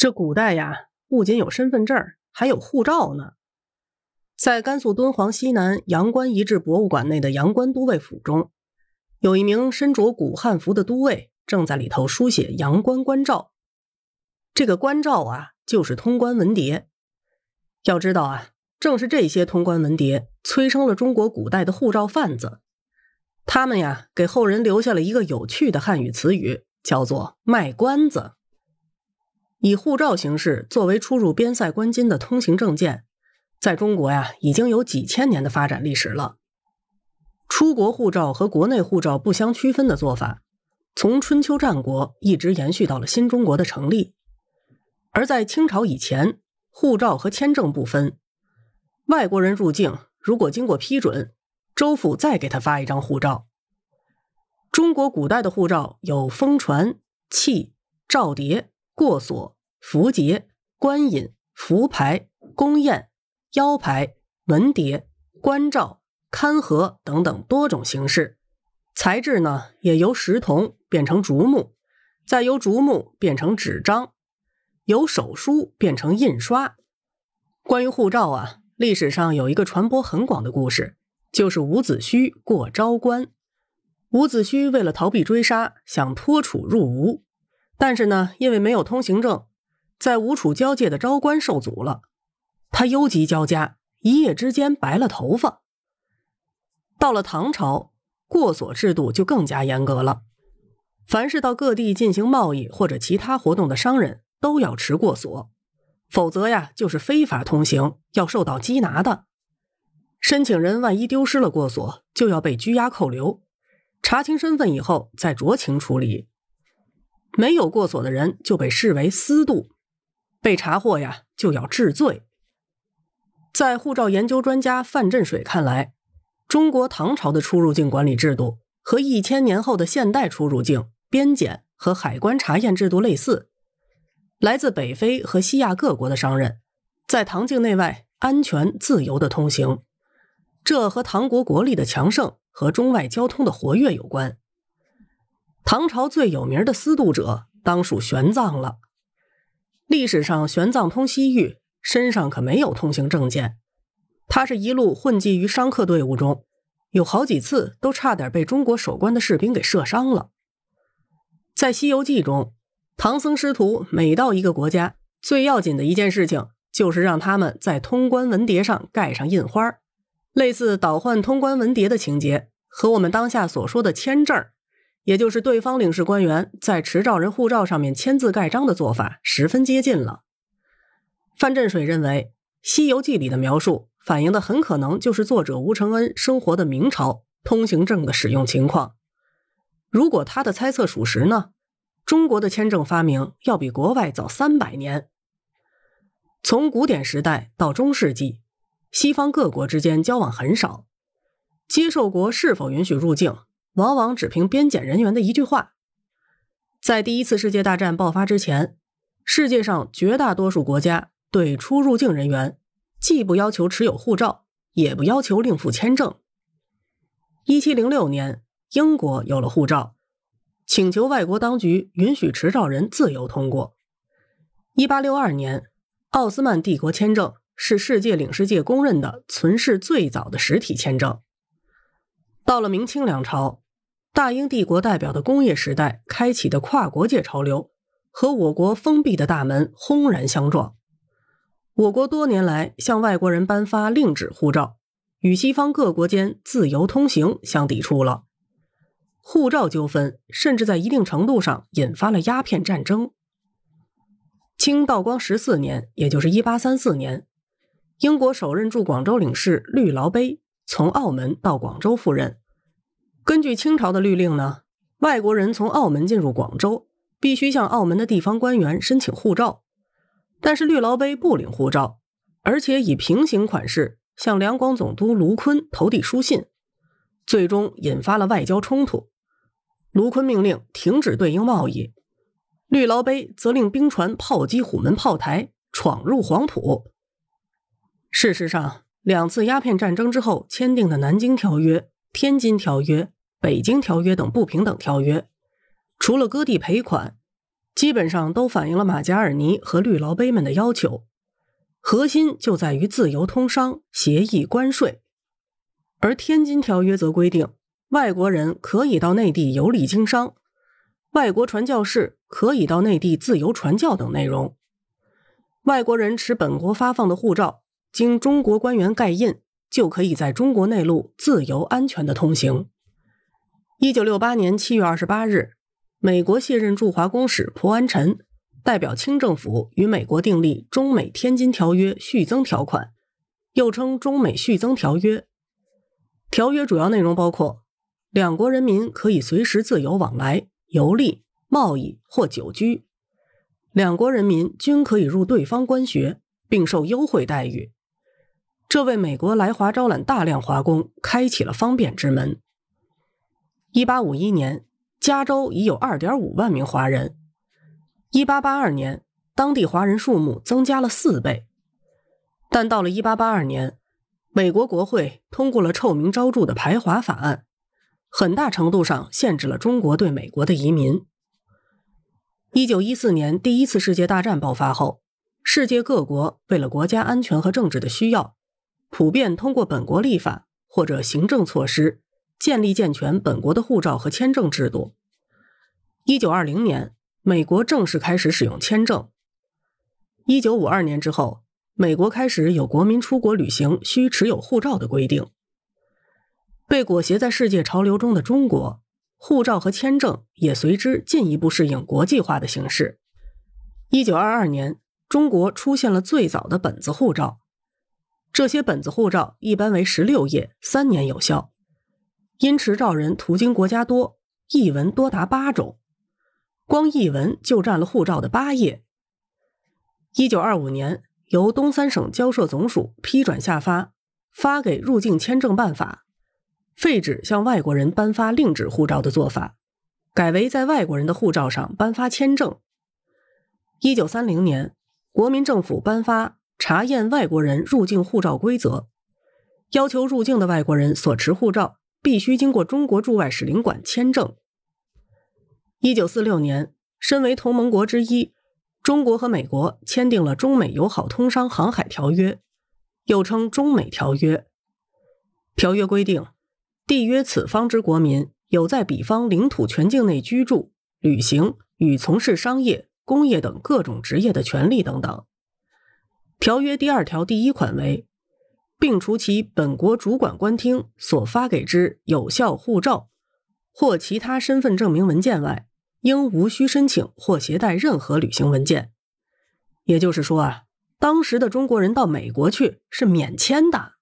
这古代呀，不仅有身份证，还有护照呢。在甘肃敦煌西南阳关遗址博物馆内的阳关都尉府中，有一名身着古汉服的都尉，正在里头书写阳关关照。这个关照啊，就是通关文牒。要知道啊，正是这些通关文牒催生了中国古代的护照贩子。他们呀，给后人留下了一个有趣的汉语词语，叫做“卖关子”。以护照形式作为出入边塞关津的通行证件，在中国呀已经有几千年的发展历史了。出国护照和国内护照不相区分的做法，从春秋战国一直延续到了新中国的成立。而在清朝以前，护照和签证不分，外国人入境如果经过批准，州府再给他发一张护照。中国古代的护照有封传、契、照牒。过所、符节、官引、符牌、公宴、腰牌、文牒、官照、刊盒等等多种形式，材质呢也由石铜变成竹木，再由竹木变成纸张，由手书变成印刷。关于护照啊，历史上有一个传播很广的故事，就是伍子胥过昭关。伍子胥为了逃避追杀，想脱楚入吴。但是呢，因为没有通行证，在吴楚交界的昭关受阻了。他忧急交加，一夜之间白了头发。到了唐朝，过所制度就更加严格了。凡是到各地进行贸易或者其他活动的商人，都要持过所，否则呀，就是非法通行，要受到缉拿的。申请人万一丢失了过所，就要被拘押扣留，查清身份以后再酌情处理。没有过所的人就被视为私渡，被查获呀就要治罪。在护照研究专家范振水看来，中国唐朝的出入境管理制度和一千年后的现代出入境、边检和海关查验制度类似。来自北非和西亚各国的商人，在唐境内外安全自由的通行，这和唐国国力的强盛和中外交通的活跃有关。唐朝最有名的私渡者当属玄奘了。历史上，玄奘通西域，身上可没有通行证件，他是一路混迹于商客队伍中，有好几次都差点被中国守关的士兵给射伤了。在《西游记》中，唐僧师徒每到一个国家，最要紧的一件事情就是让他们在通关文牒上盖上印花类似倒换通关文牒的情节，和我们当下所说的签证也就是对方领事官员在持照人护照上面签字盖章的做法十分接近了。范振水认为，《西游记》里的描述反映的很可能就是作者吴承恩生活的明朝通行证的使用情况。如果他的猜测属实呢？中国的签证发明要比国外早三百年。从古典时代到中世纪，西方各国之间交往很少，接受国是否允许入境？往往只凭边检人员的一句话，在第一次世界大战爆发之前，世界上绝大多数国家对出入境人员既不要求持有护照，也不要求另附签证。一七零六年，英国有了护照，请求外国当局允许持照人自由通过。一八六二年，奥斯曼帝国签证是世界领事界公认的存世最早的实体签证。到了明清两朝，大英帝国代表的工业时代开启的跨国界潮流，和我国封闭的大门轰然相撞。我国多年来向外国人颁发令旨护照，与西方各国间自由通行相抵触了。护照纠纷甚至在一定程度上引发了鸦片战争。清道光十四年，也就是一八三四年，英国首任驻广州领事绿劳碑从澳门到广州赴任。根据清朝的律令呢，外国人从澳门进入广州，必须向澳门的地方官员申请护照。但是绿劳碑不领护照，而且以平行款式向两广总督卢坤投递书信，最终引发了外交冲突。卢坤命令停止对英贸易，绿劳碑则令兵船炮击虎门炮台，闯入黄埔。事实上，两次鸦片战争之后签订的《南京条约》。天津条约、北京条约等不平等条约，除了割地赔款，基本上都反映了马加尔尼和绿劳杯们的要求，核心就在于自由通商、协议关税。而《天津条约》则规定，外国人可以到内地游历经商，外国传教士可以到内地自由传教等内容。外国人持本国发放的护照，经中国官员盖印，就可以在中国内陆自由安全的通行。一九六八年七月二十八日，美国卸任驻华公使蒲安臣代表清政府与美国订立《中美天津条约》续增条款，又称《中美续增条约》。条约主要内容包括：两国人民可以随时自由往来、游历、贸易或久居；两国人民均可以入对方官学，并受优惠待遇。这为美国来华招揽大量华工开启了方便之门。一八五一年，加州已有二点五万名华人；一八八二年，当地华人数目增加了四倍。但到了一八八二年，美国国会通过了臭名昭著的排华法案，很大程度上限制了中国对美国的移民。一九一四年第一次世界大战爆发后，世界各国为了国家安全和政治的需要，普遍通过本国立法或者行政措施，建立健全本国的护照和签证制度。一九二零年，美国正式开始使用签证。一九五二年之后。美国开始有国民出国旅行需持有护照的规定。被裹挟在世界潮流中的中国，护照和签证也随之进一步适应国际化的形式。一九二二年，中国出现了最早的本子护照。这些本子护照一般为十六页，三年有效。因持照人途经国家多，译文多达八种，光译文就占了护照的八页。一九二五年。由东三省交涉总署批准下发，发给入境签证办法，废止向外国人颁发另纸护照的做法，改为在外国人的护照上颁发签证。一九三零年，国民政府颁发查验外国人入境护照规则，要求入境的外国人所持护照必须经过中国驻外使领馆签证。一九四六年，身为同盟国之一。中国和美国签订了中美友好通商航海条约，又称中美条约。条约规定，缔约此方之国民有在彼方领土全境内居住、旅行与从事商业、工业等各种职业的权利等等。条约第二条第一款为，并除其本国主管官厅所发给之有效护照或其他身份证明文件外。应无需申请或携带任何旅行文件，也就是说啊，当时的中国人到美国去是免签的。